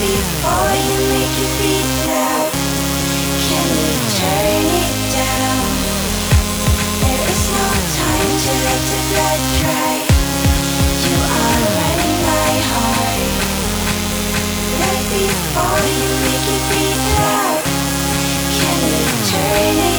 before you make it beat. Can you turn it down? There is no time to let the blood dry. You are my heart. Before you make it beat loud. Can you turn it?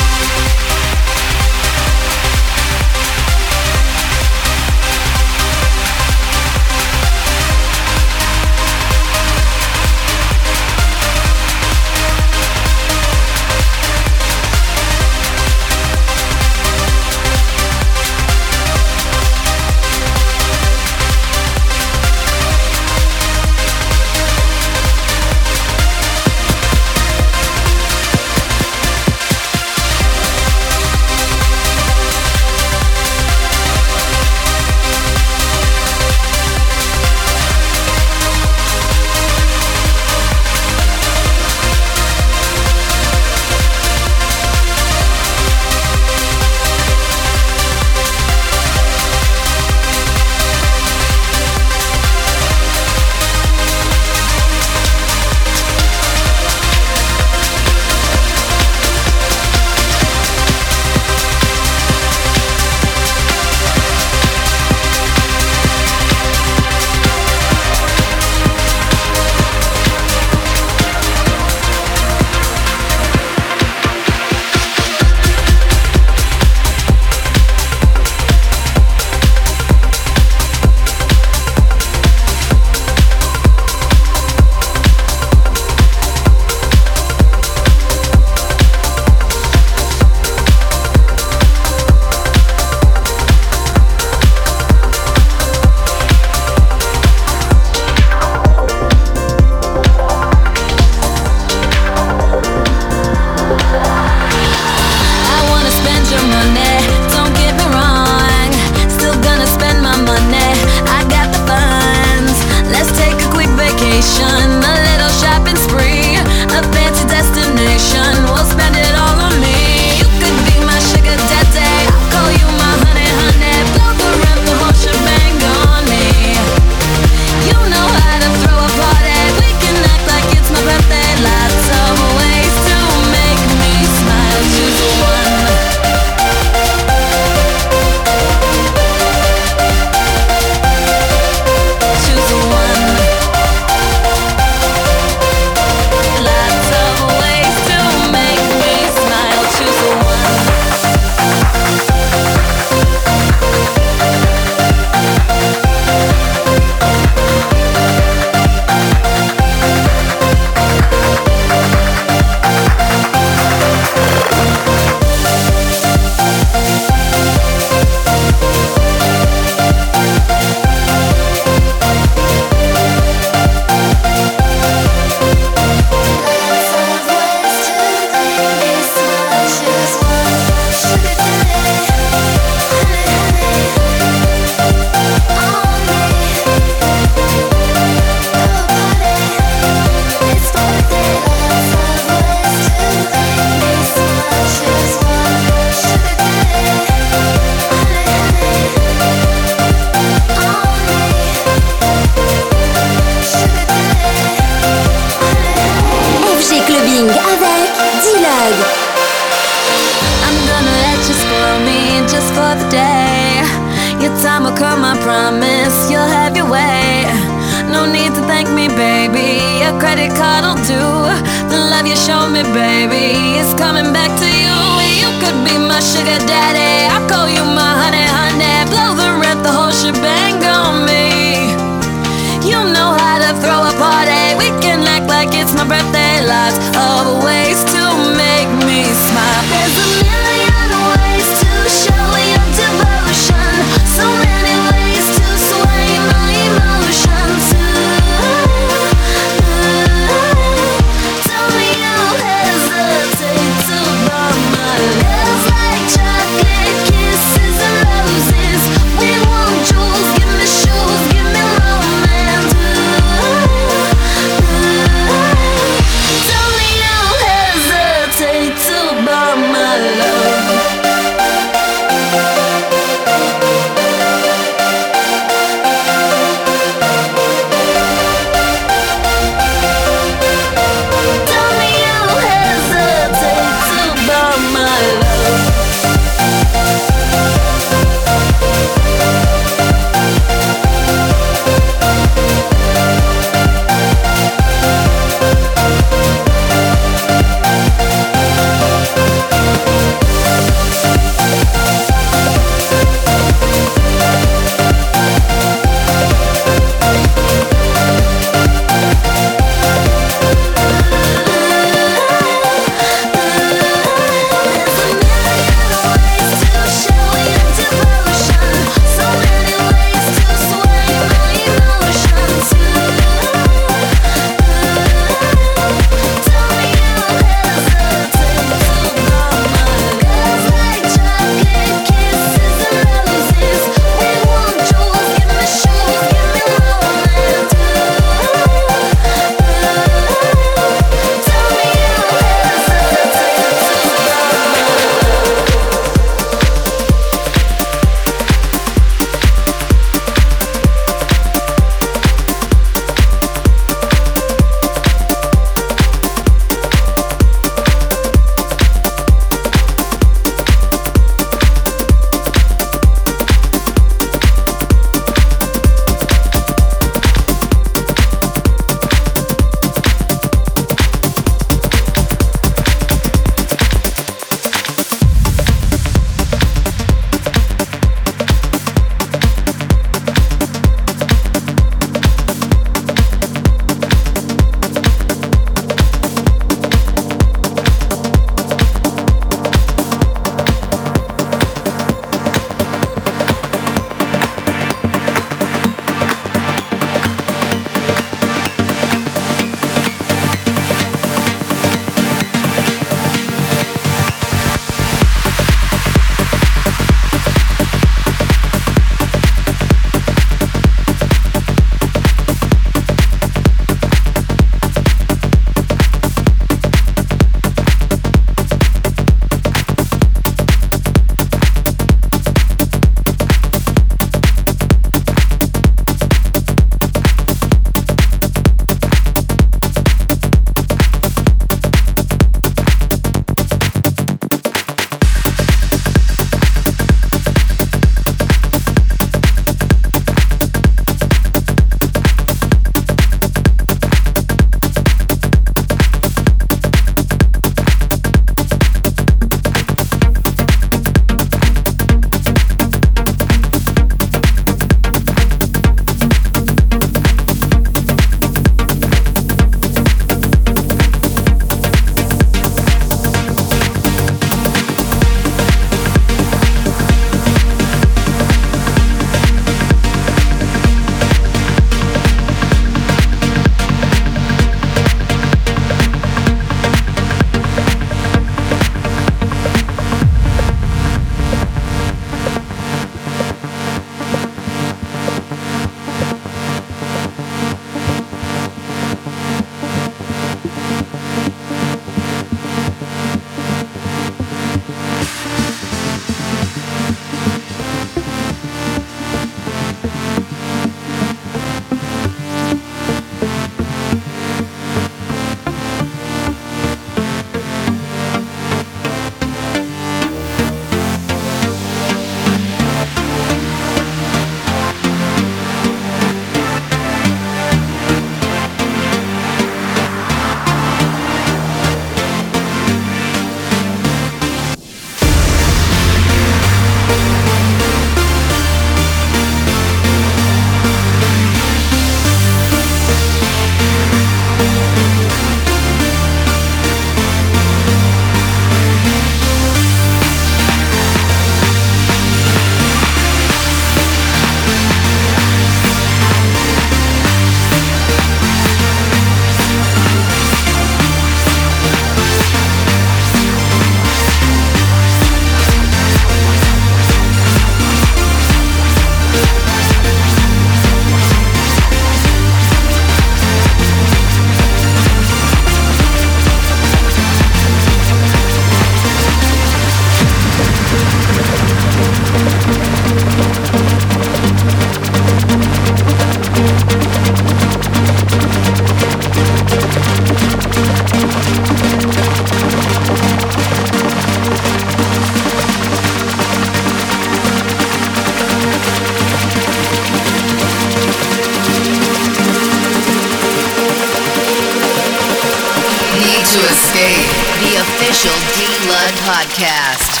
The official D Lud podcast.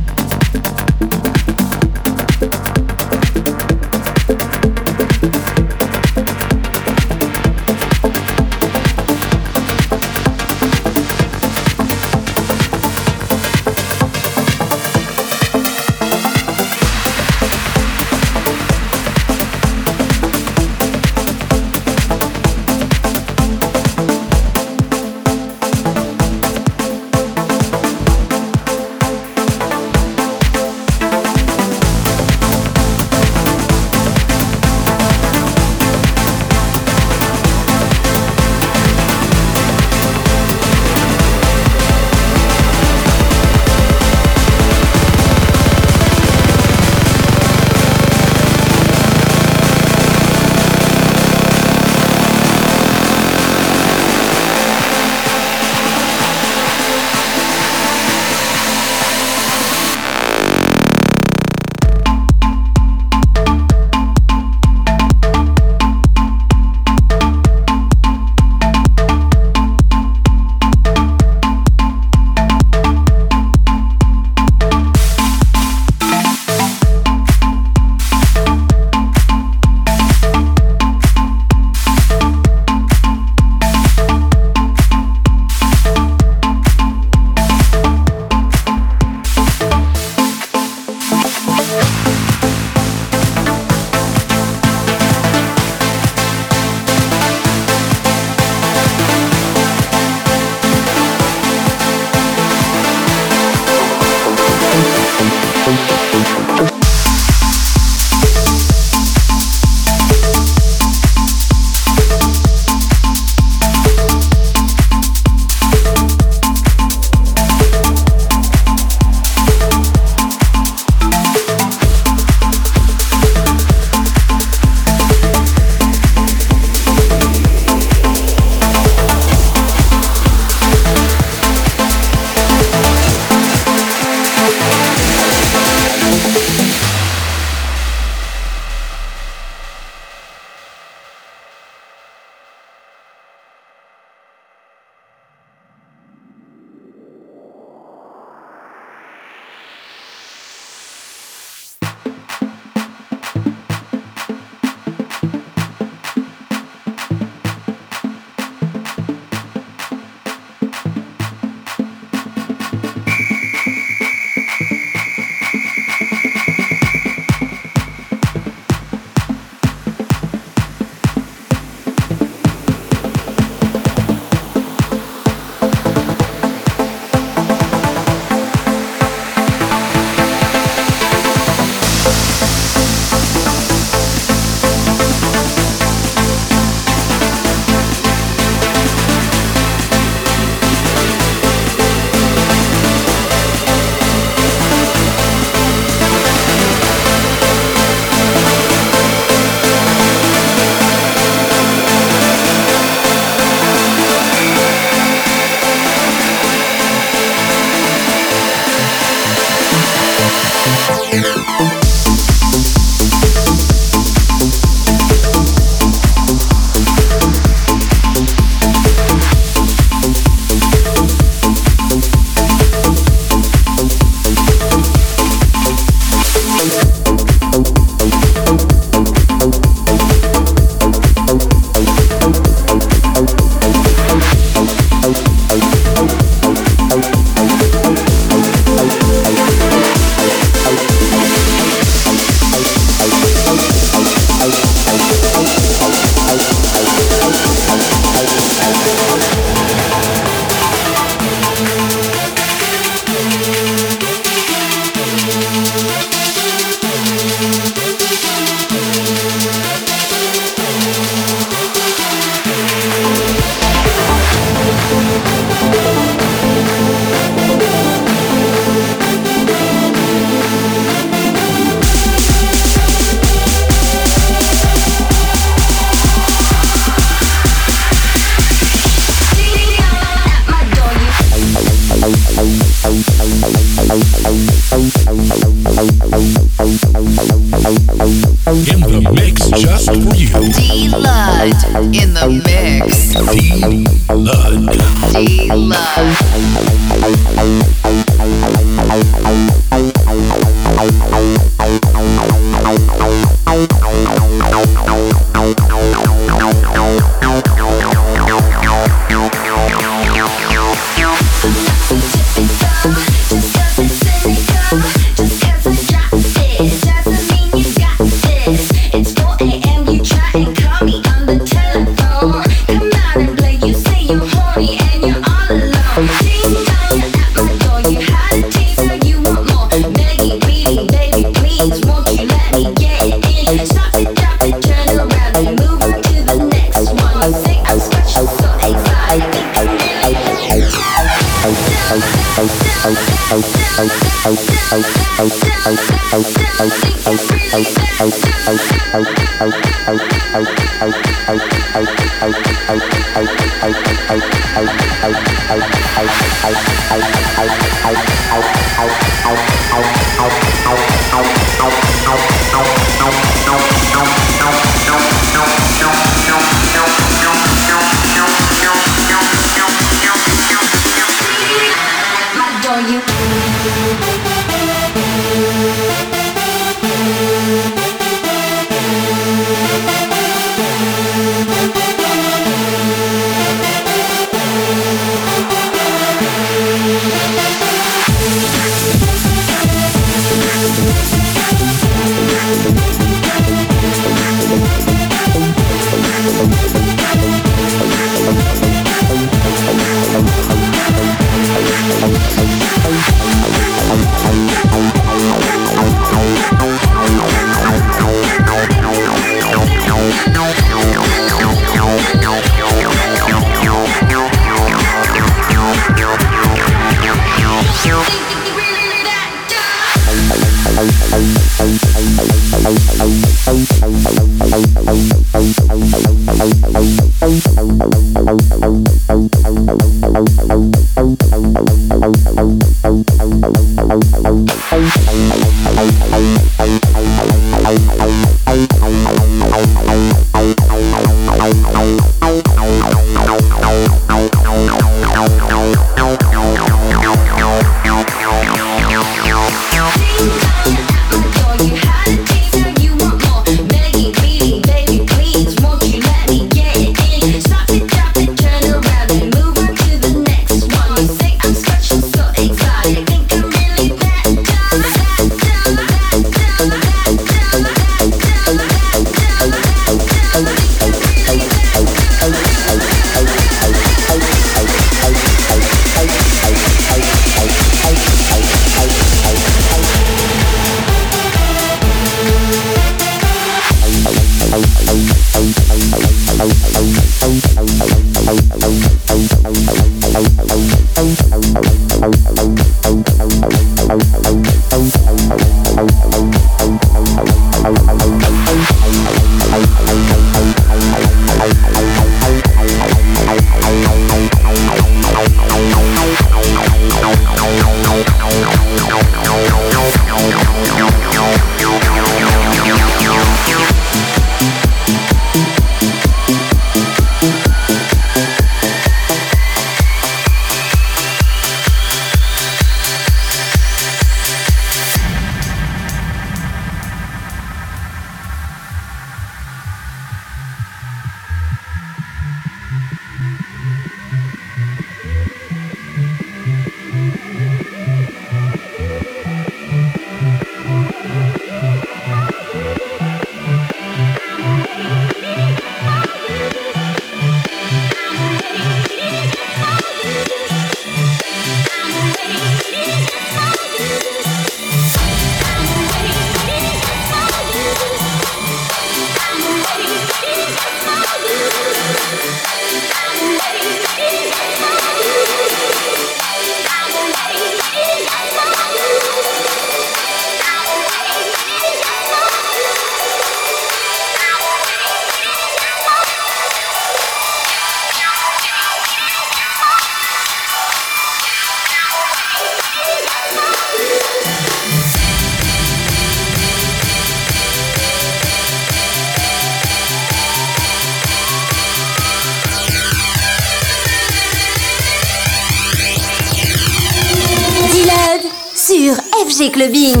Bim.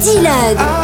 Dylan.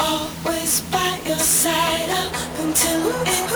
Avec D-Lug. This